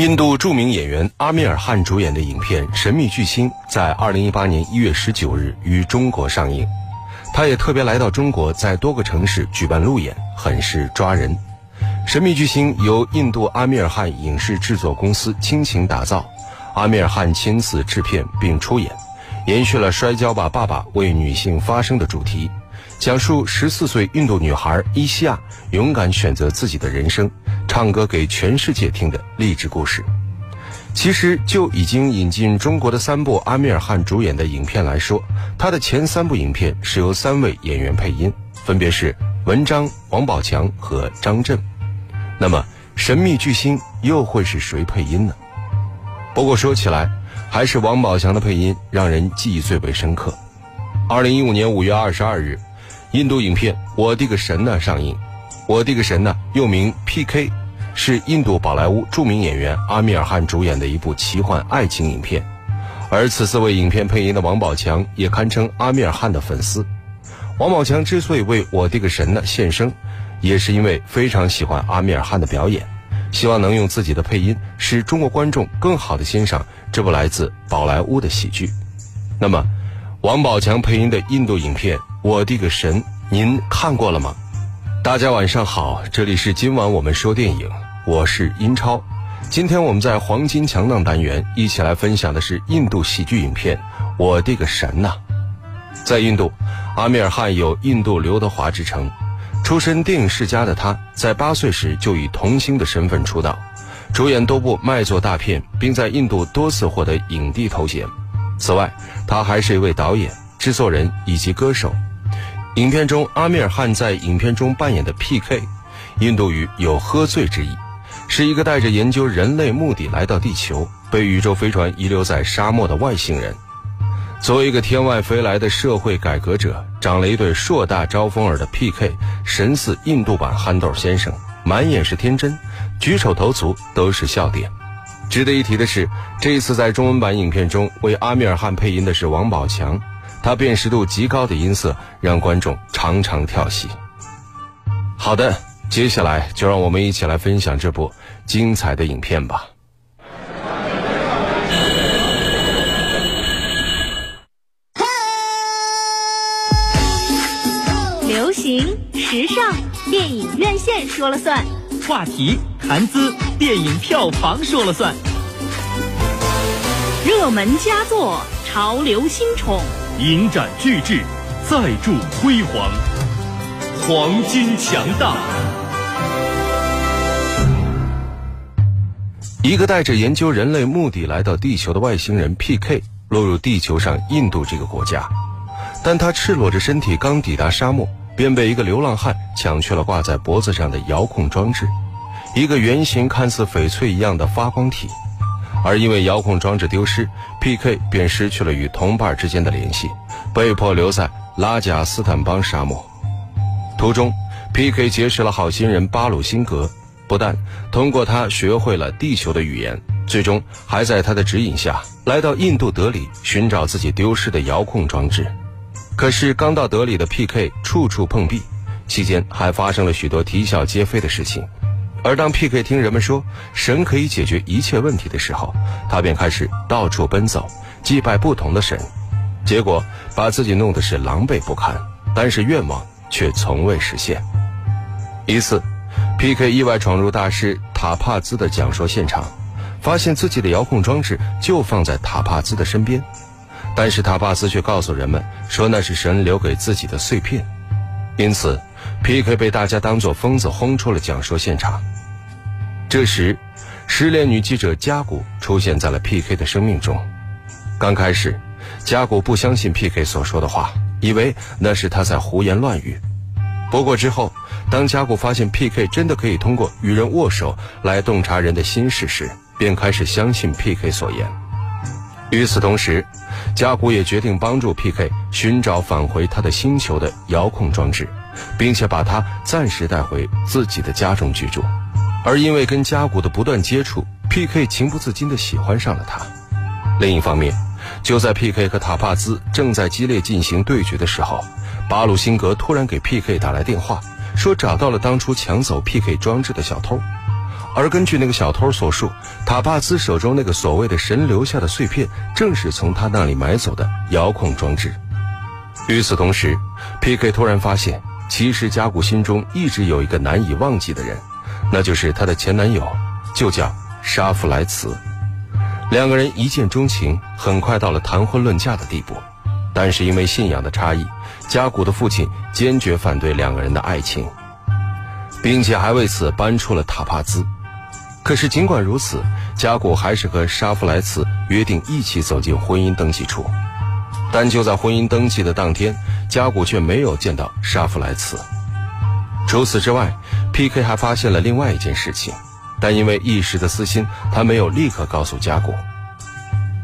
印度著名演员阿米尔汗主演的影片《神秘巨星》在二零一八年一月十九日于中国上映，他也特别来到中国，在多个城市举办路演，很是抓人。《神秘巨星》由印度阿米尔汗影视制作公司倾情打造，阿米尔汗亲自制片并出演，延续了“摔跤吧，爸爸”为女性发声的主题。讲述十四岁印度女孩伊西亚勇敢选择自己的人生，唱歌给全世界听的励志故事。其实就已经引进中国的三部阿米尔汗主演的影片来说，他的前三部影片是由三位演员配音，分别是文章、王宝强和张震。那么，神秘巨星又会是谁配音呢？不过说起来，还是王宝强的配音让人记忆最为深刻。二零一五年五月二十二日。印度影片《我的个神呐》上映，《我的个神呐》又名 PK，是印度宝莱坞著名演员阿米尔汗主演的一部奇幻爱情影片。而此次为影片配音的王宝强也堪称阿米尔汗的粉丝。王宝强之所以为我的个神呢献声，也是因为非常喜欢阿米尔汗的表演，希望能用自己的配音使中国观众更好的欣赏这部来自宝莱坞的喜剧。那么，王宝强配音的印度影片。我的个神！您看过了吗？大家晚上好，这里是今晚我们说电影，我是英超。今天我们在黄金强档单元一起来分享的是印度喜剧影片《我的个神呐》。在印度，阿米尔汗有“印度刘德华”之称。出身电影世家的他，在八岁时就以童星的身份出道，主演多部卖座大片，并在印度多次获得影帝头衔。此外，他还是一位导演、制作人以及歌手。影片中，阿米尔汗在影片中扮演的 P.K.，印度语有喝醉之意，是一个带着研究人类目的来到地球，被宇宙飞船遗留在沙漠的外星人。作为一个天外飞来的社会改革者，长了一对硕大招风耳的 P.K.，神似印度版憨豆先生，满眼是天真，举手投足都是笑点。值得一提的是，这一次在中文版影片中为阿米尔汗配音的是王宝强。他辨识度极高的音色让观众常常跳戏。好的，接下来就让我们一起来分享这部精彩的影片吧。流行时尚，电影院线说了算；话题谈资，电影票房说了算；热门佳作，潮流新宠。影展巨制，再铸辉煌，黄金强大。一个带着研究人类目的来到地球的外星人 P.K. 落入地球上印度这个国家，但他赤裸着身体刚抵达沙漠，便被一个流浪汉抢去了挂在脖子上的遥控装置，一个圆形看似翡翠一样的发光体。而因为遥控装置丢失，P.K. 便失去了与同伴之间的联系，被迫留在拉贾斯坦邦沙漠。途中，P.K. 结识了好心人巴鲁辛格，不但通过他学会了地球的语言，最终还在他的指引下来到印度德里寻找自己丢失的遥控装置。可是刚到德里的 P.K. 处处碰壁，期间还发生了许多啼笑皆非的事情。而当 P.K. 听人们说神可以解决一切问题的时候，他便开始到处奔走，祭拜不同的神，结果把自己弄得是狼狈不堪，但是愿望却从未实现。一次，P.K. 意外闯入大师塔帕兹的讲说现场，发现自己的遥控装置就放在塔帕兹的身边，但是塔帕斯却告诉人们说那是神留给自己的碎片，因此。P.K. 被大家当作疯子轰出了讲说现场。这时，失恋女记者加古出现在了 P.K. 的生命中。刚开始，加古不相信 P.K. 所说的话，以为那是他在胡言乱语。不过之后，当加古发现 P.K. 真的可以通过与人握手来洞察人的心事时，便开始相信 P.K. 所言。与此同时，加古也决定帮助 P.K. 寻找返回他的星球的遥控装置。并且把他暂时带回自己的家中居住，而因为跟加古的不断接触，P.K. 情不自禁地喜欢上了他。另一方面，就在 P.K. 和塔帕兹正在激烈进行对决的时候，巴鲁辛格突然给 P.K. 打来电话，说找到了当初抢走 P.K. 装置的小偷，而根据那个小偷所述，塔帕兹手中那个所谓的神留下的碎片，正是从他那里买走的遥控装置。与此同时，P.K. 突然发现，其实加古心中一直有一个难以忘记的人，那就是他的前男友，就叫沙弗莱茨。两个人一见钟情，很快到了谈婚论嫁的地步。但是因为信仰的差异，加古的父亲坚决反对两个人的爱情，并且还为此搬出了塔帕兹。可是尽管如此，加古还是和沙弗莱茨约定一起走进婚姻登记处。但就在婚姻登记的当天，加古却没有见到沙弗莱茨。除此之外，P.K. 还发现了另外一件事情，但因为一时的私心，他没有立刻告诉加古。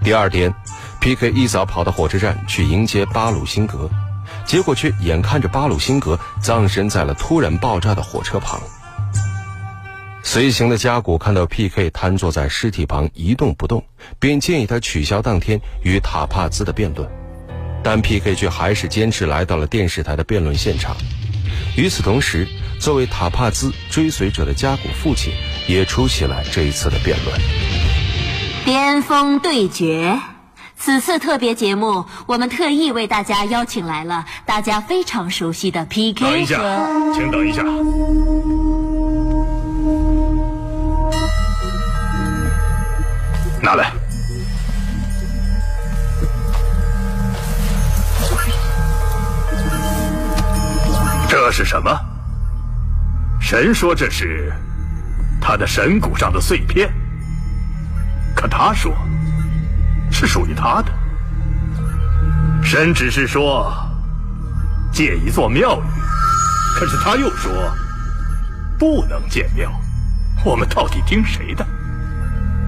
第二天，P.K. 一早跑到火车站去迎接巴鲁辛格，结果却眼看着巴鲁辛格葬身在了突然爆炸的火车旁。随行的加古看到 P.K. 瘫坐在尸体旁一动不动，便建议他取消当天与塔帕兹的辩论。但 P.K. 却还是坚持来到了电视台的辩论现场。与此同时，作为塔帕兹追随者的加古父亲也出席了这一次的辩论。巅峰对决，此次特别节目，我们特意为大家邀请来了大家非常熟悉的 P.K. 等一下，请等一下。拿来。这是什么？神说这是他的神骨上的碎片，可他说是属于他的。神只是说建一座庙宇，可是他又说不能建庙。我们到底听谁的？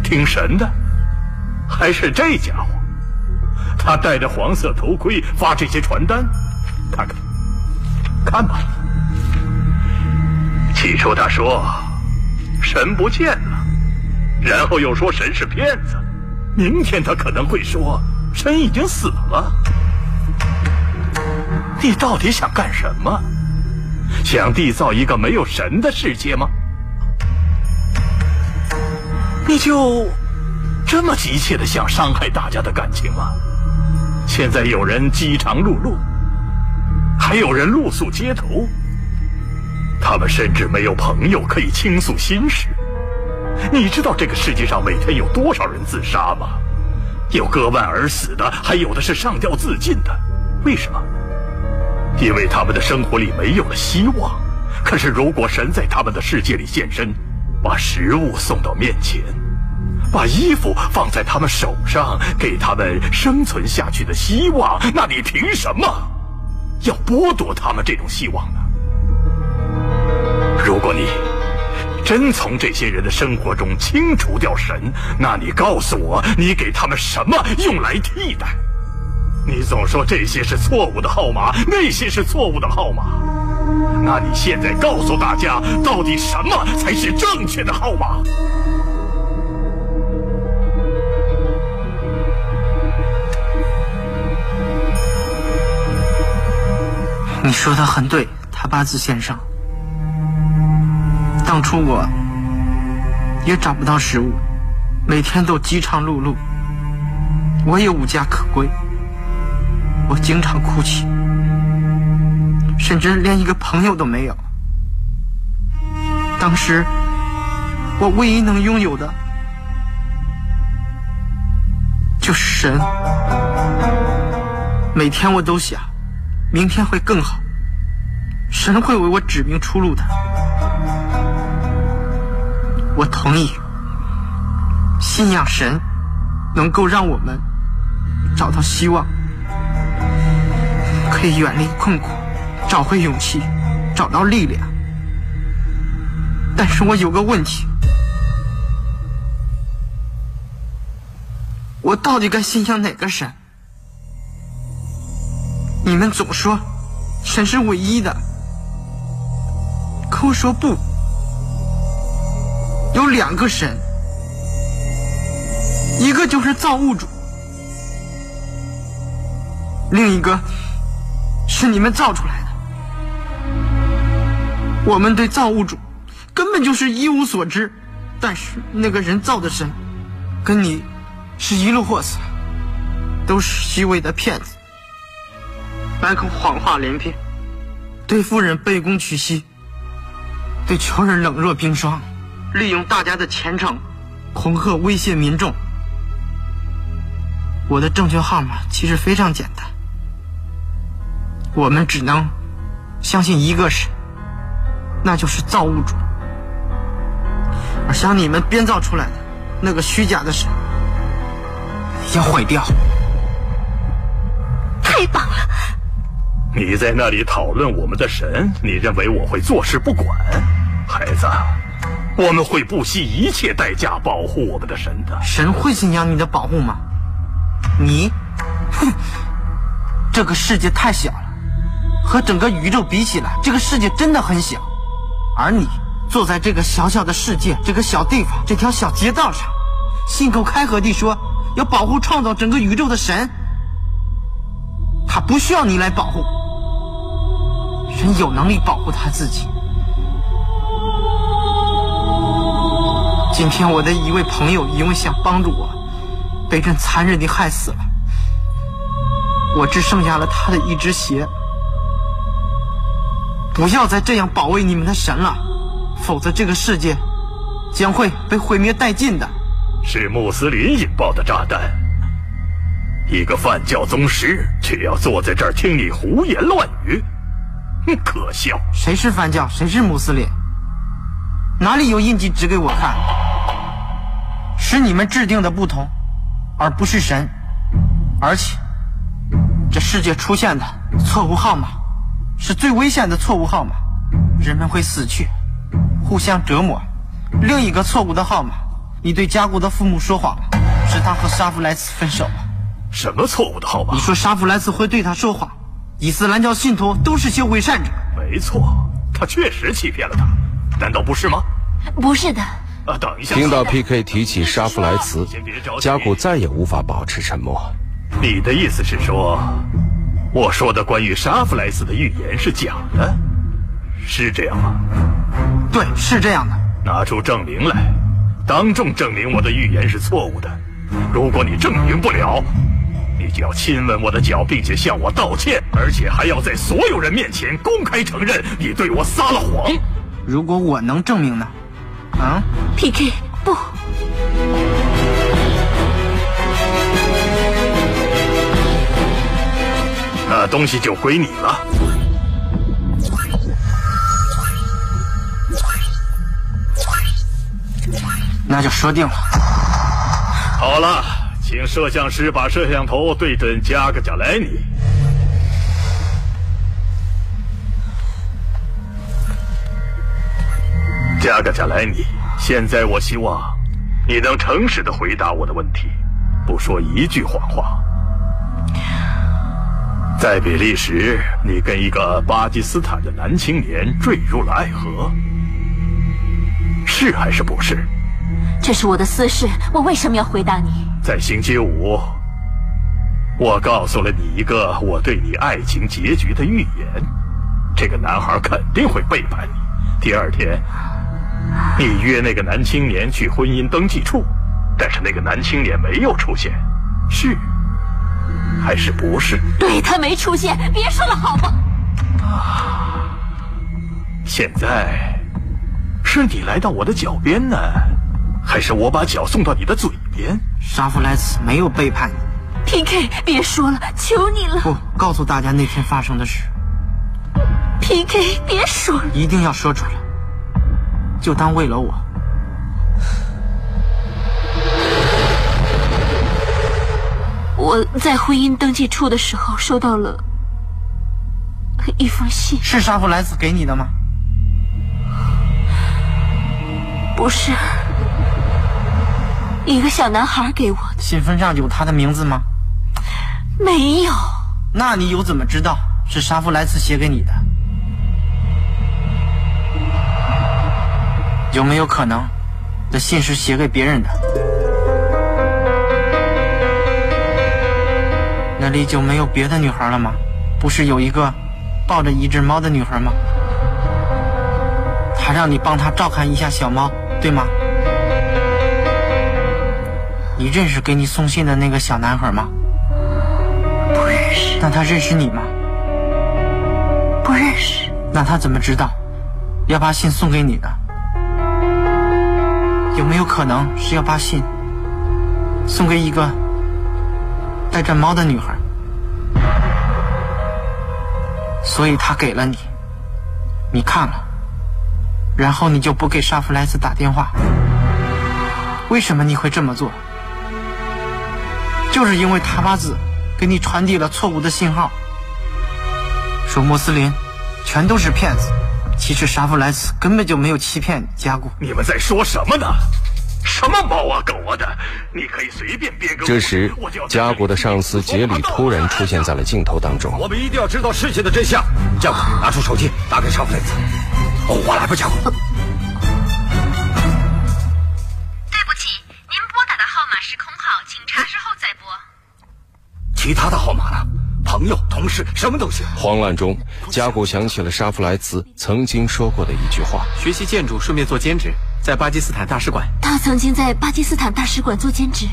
听神的，还是这家伙？他戴着黄色头盔发这些传单，看看。看吧，起初他说神不见了，然后又说神是骗子，明天他可能会说神已经死了。你到底想干什么？想缔造一个没有神的世界吗？你就这么急切的想伤害大家的感情吗？现在有人饥肠辘辘。还有人露宿街头，他们甚至没有朋友可以倾诉心事。你知道这个世界上每天有多少人自杀吗？有割腕而死的，还有的是上吊自尽的。为什么？因为他们的生活里没有了希望。可是如果神在他们的世界里现身，把食物送到面前，把衣服放在他们手上，给他们生存下去的希望，那你凭什么？要剥夺他们这种希望呢？如果你真从这些人的生活中清除掉神，那你告诉我，你给他们什么用来替代？你总说这些是错误的号码，那些是错误的号码，那你现在告诉大家，到底什么才是正确的号码？你说的很对，他八字先生。当初我也找不到食物，每天都饥肠辘辘，我也无家可归，我经常哭泣，甚至连一个朋友都没有。当时我唯一能拥有的就是神，每天我都想。明天会更好，神会为我指明出路的。我同意，信仰神能够让我们找到希望，可以远离困苦，找回勇气，找到力量。但是我有个问题，我到底该信仰哪个神？你们总说？神是唯一的，可我说不，有两个神，一个就是造物主，另一个是你们造出来的。我们对造物主根本就是一无所知，但是那个人造的神，跟你是一路货色，都是虚伪的骗子，满口谎话连篇，对富人卑躬屈膝，对穷人冷若冰霜，利用大家的虔诚，恐吓威胁民众。我的正确号码其实非常简单，我们只能相信一个神，那就是造物主。而像你们编造出来的那个虚假的神，要毁掉。太棒了！你在那里讨论我们的神，你认为我会坐视不管？孩子，我们会不惜一切代价保护我们的神的。神会信仰你的保护吗？你，哼！这个世界太小了，和整个宇宙比起来，这个世界真的很小。而你坐在这个小小的世界、这个小地方、这条小街道上，信口开河地说要保护创造整个宇宙的神，他不需要你来保护，人有能力保护他自己。今天我的一位朋友因为想帮助我。被朕残忍地害死了，我只剩下了他的一只鞋。不要再这样保卫你们的神了，否则这个世界将会被毁灭殆尽的。是穆斯林引爆的炸弹，一个犯教宗师却要坐在这儿听你胡言乱语，可笑！谁是犯教？谁是穆斯林？哪里有印记指给我看？是你们制定的不同。而不是神，而且这世界出现的错误号码是最危险的错误号码，人们会死去，互相折磨。另一个错误的号码，你对加古的父母说谎了，是他和沙弗莱茨分手了。什么错误的号码？你说沙弗莱茨会对他说谎？伊斯兰教信徒都是些伪善者。没错，他确实欺骗了他，难道不是吗？不是的。啊等一下！听到 PK 提起沙弗莱茨，加古再也无法保持沉默。你的意思是说，我说的关于沙弗莱茨的预言是假的，是这样吗？对，是这样的。拿出证明来，当众证明我的预言是错误的。如果你证明不了，你就要亲吻我的脚，并且向我道歉，而且还要在所有人面前公开承认你对我撒了谎。如果我能证明呢？啊，PK 不，那东西就归你了。那就说定了。好了，请摄像师把摄像头对准加格贾莱尼。加格贾莱尼，现在我希望你能诚实的回答我的问题，不说一句谎话。在比利时，你跟一个巴基斯坦的男青年坠入了爱河，是还是不是？这是我的私事，我为什么要回答你？在星期五，我告诉了你一个我对你爱情结局的预言，这个男孩肯定会背叛你。第二天。你约那个男青年去婚姻登记处，但是那个男青年没有出现，是还是不是？对他没出现，别说了好吗？啊！现在是你来到我的脚边呢，还是我把脚送到你的嘴边？沙弗莱茨没有背叛你。P.K. 别说了，求你了！不，告诉大家那天发生的事。P.K. 别说了，一定要说出来。就当为了我，我在婚姻登记处的时候收到了一封信，是沙弗莱斯给你的吗？不是，一个小男孩给我的。信封上有他的名字吗？没有。那你又怎么知道是沙弗莱斯写给你的？有没有可能，这信是写给别人的？那里就没有别的女孩了吗？不是有一个抱着一只猫的女孩吗？他让你帮他照看一下小猫，对吗？你认识给你送信的那个小男孩吗？不认识，那他认识你吗？不认识。那他怎么知道要把信送给你的？有没有可能是要把信送给一个带着猫的女孩？所以他给了你，你看了，然后你就不给沙弗莱斯打电话。为什么你会这么做？就是因为塔巴兹给你传递了错误的信号，说穆斯林全都是骗子。其实沙弗莱斯根本就没有欺骗加古。你们在说什么呢？什么猫啊狗啊的？你可以随便编个。这时，加古的上司杰里突然出现在了镜头当中。我们一定要知道事情的真相。加古，拿出手机，打给沙弗莱斯。我来吧，加古。其他的号码呢？朋友、同事，什么都行。慌乱中，加古想起了沙弗莱茨曾经说过的一句话：学习建筑，顺便做兼职，在巴基斯坦大使馆。他曾经在巴基斯坦大使馆做兼职。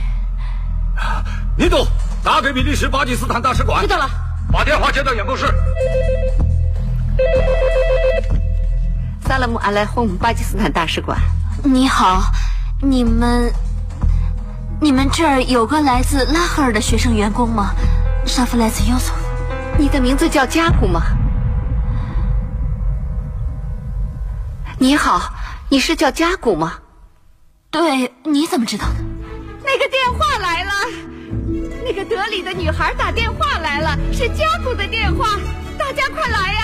尼杜，打给比利时巴基斯坦大使馆。知道了。把电话接到演播室。萨勒姆阿莱洪巴基斯坦大使馆。你好，你们，你们这儿有个来自拉赫尔的学生员工吗？沙弗莱斯尤索，你的名字叫加古吗？你好，你是叫加古吗？对，你怎么知道的？那个电话来了，那个德里的女孩打电话来了，是加古的电话，大家快来呀！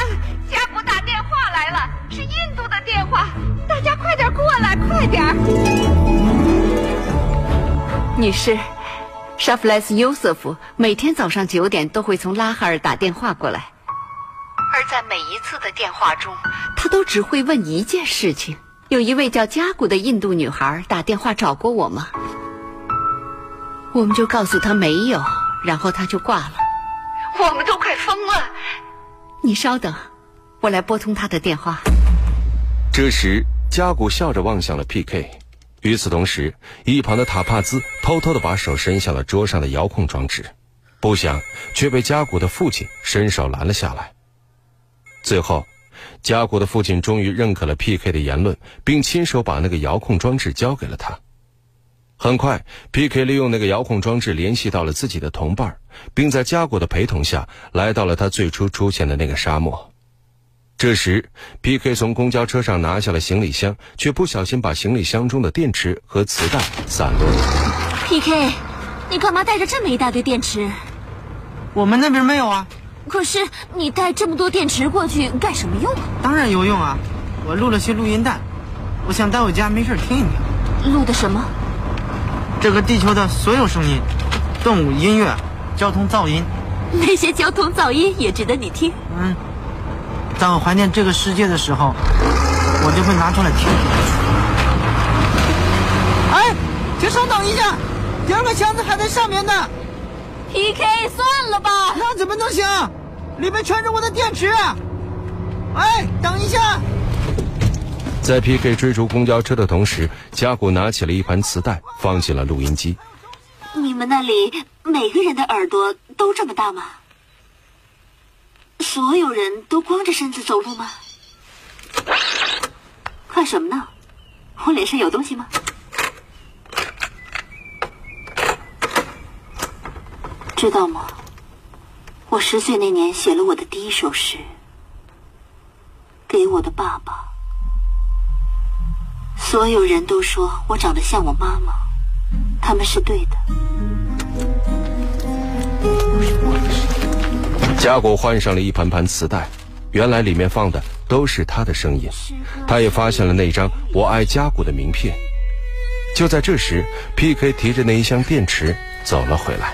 加古打电话来了，是印度的电话，大家快点过来，快点！女士。沙弗莱斯·尤瑟夫每天早上九点都会从拉哈尔打电话过来，而在每一次的电话中，他都只会问一件事情：有一位叫加古的印度女孩打电话找过我吗？我们就告诉他没有，然后他就挂了。我们都快疯了！你稍等，我来拨通他的电话。这时，加古笑着望向了 P.K。与此同时，一旁的塔帕兹偷偷的把手伸向了桌上的遥控装置，不想却被加古的父亲伸手拦了下来。最后，加古的父亲终于认可了 P.K 的言论，并亲手把那个遥控装置交给了他。很快，P.K 利用那个遥控装置联系到了自己的同伴，并在加古的陪同下来到了他最初出现的那个沙漠。这时，P.K 从公交车上拿下了行李箱，却不小心把行李箱中的电池和磁带散落了。P.K，你干嘛带着这么一大堆电池？我们那边没有啊。可是你带这么多电池过去干什么用啊？当然有用啊！我录了些录音带，我想带回家没事听一听。录的什么？这个地球的所有声音，动物、音乐、交通噪音。那些交通噪音也值得你听。嗯。当我怀念这个世界的时候，我就会拿出来听。哎，请稍等一下，第二个箱子还在上面呢。P.K. 算了吧，那怎么能行？里面全是我的电池。哎，等一下。在 P.K. 追逐公交车的同时，加古拿起了一盘磁带，放进了录音机。你们那里每个人的耳朵都这么大吗？所有人都光着身子走路吗？看什么呢？我脸上有东西吗？知道吗？我十岁那年写了我的第一首诗，给我的爸爸。所有人都说我长得像我妈妈，他们是对的。加古换上了一盘盘磁带，原来里面放的都是他的声音。他也发现了那张“我爱加古”的名片。就在这时，P.K. 提着那一箱电池走了回来，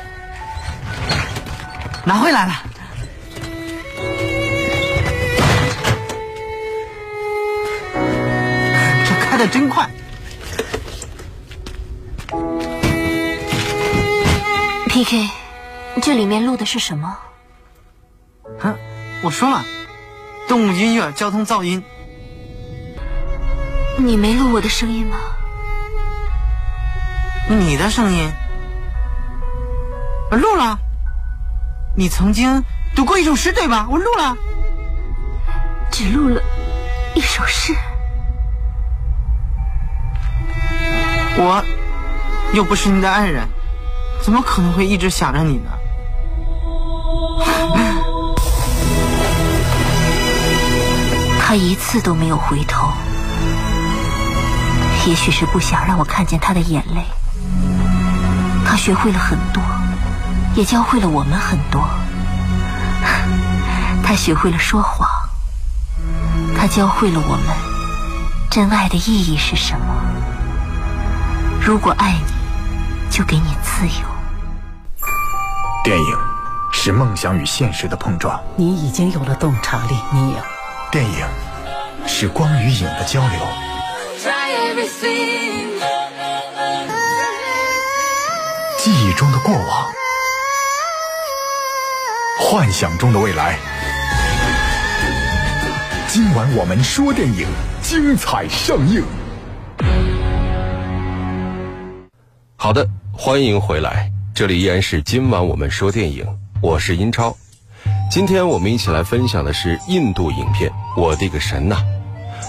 拿回来了。这开的真快。P.K. 这里面录的是什么？啊，我说了，动物音乐、交通噪音。你没录我的声音吗？你的声音我录了。你曾经读过一首诗对吧？我录了。只录了一首诗。我又不是你的爱人，怎么可能会一直想着你呢？他一次都没有回头，也许是不想让我看见他的眼泪。他学会了很多，也教会了我们很多。他学会了说谎，他教会了我们真爱的意义是什么。如果爱你，就给你自由。电影是梦想与现实的碰撞。你已经有了洞察力，你有。电影是光与影的交流。记忆中的过往，幻想中的未来。今晚我们说电影，精彩上映。好的，欢迎回来，这里依然是今晚我们说电影，我是英超。今天我们一起来分享的是印度影片《我的个神呐》。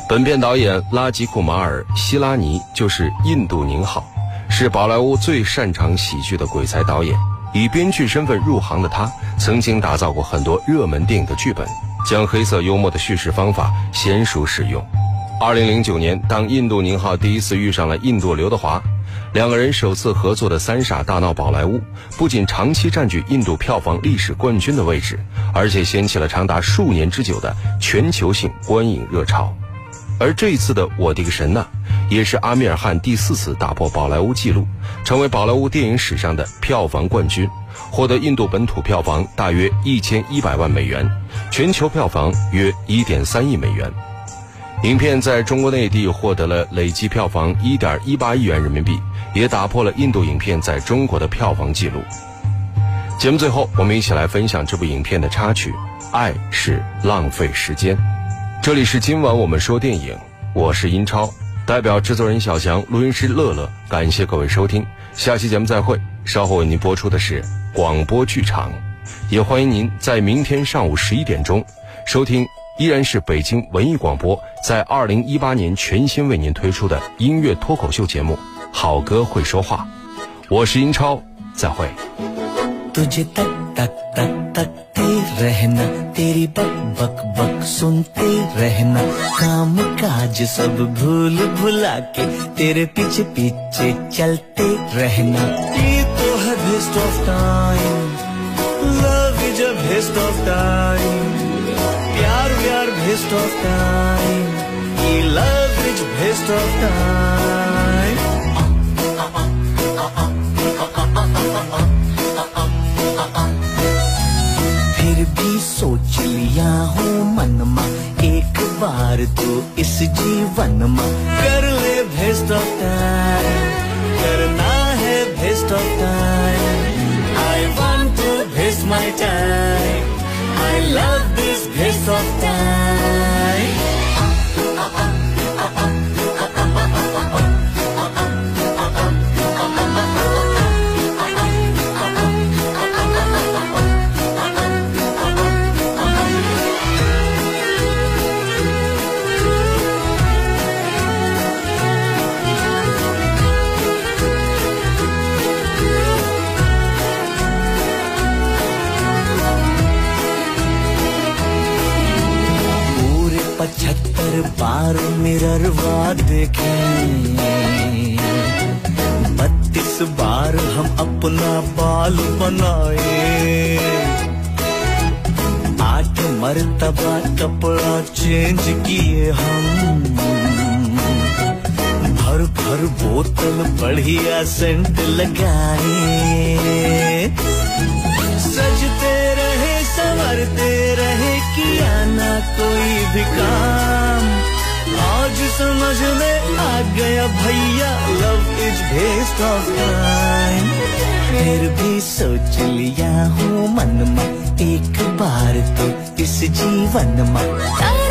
本片导演拉吉库马尔·希拉尼就是印度宁浩，是宝莱坞最擅长喜剧的鬼才导演。以编剧身份入行的他，曾经打造过很多热门电影的剧本，将黑色幽默的叙事方法娴熟使用。二零零九年，当印度宁浩第一次遇上了印度刘德华。两个人首次合作的《三傻大闹宝莱坞》，不仅长期占据印度票房历史冠军的位置，而且掀起了长达数年之久的全球性观影热潮。而这一次的《我的个神呐》，也是阿米尔汗第四次打破宝莱坞纪录，成为宝莱坞电影史上的票房冠军，获得印度本土票房大约一千一百万美元，全球票房约一点三亿美元。影片在中国内地获得了累计票房一点一八亿元人民币，也打破了印度影片在中国的票房纪录。节目最后，我们一起来分享这部影片的插曲《爱是浪费时间》。这里是今晚我们说电影，我是英超，代表制作人小强、录音师乐乐，感谢各位收听，下期节目再会。稍后为您播出的是广播剧场，也欢迎您在明天上午十一点钟收听。依然是北京文艺广播在二零一八年全新为您推出的音乐脱口秀节目《好歌会说话》，我是英超，再会。भेस्ट of time ये love is waste of फिर भी सोच लिया हूँ मन मा, एक बार तो इस जीवन मा। कर ले भेस्ट ऑफ़ टाइम करना है waste of time I want to waste my time I love this pace of time. बार मिररवा देखे। बत्तीस बार हम अपना बाल बनाए। आठ मरतबा कपड़ा चेंज किए हम। भर भर बोतल बढ़िया सेंट लगाए। सजते रहे, संवरते रहे, किया ना कोई भी काम। आज समझ में आ गया भैया love is best of time फिर भी सोच लिया हूँ मन में एक बार तो इस जीवन में।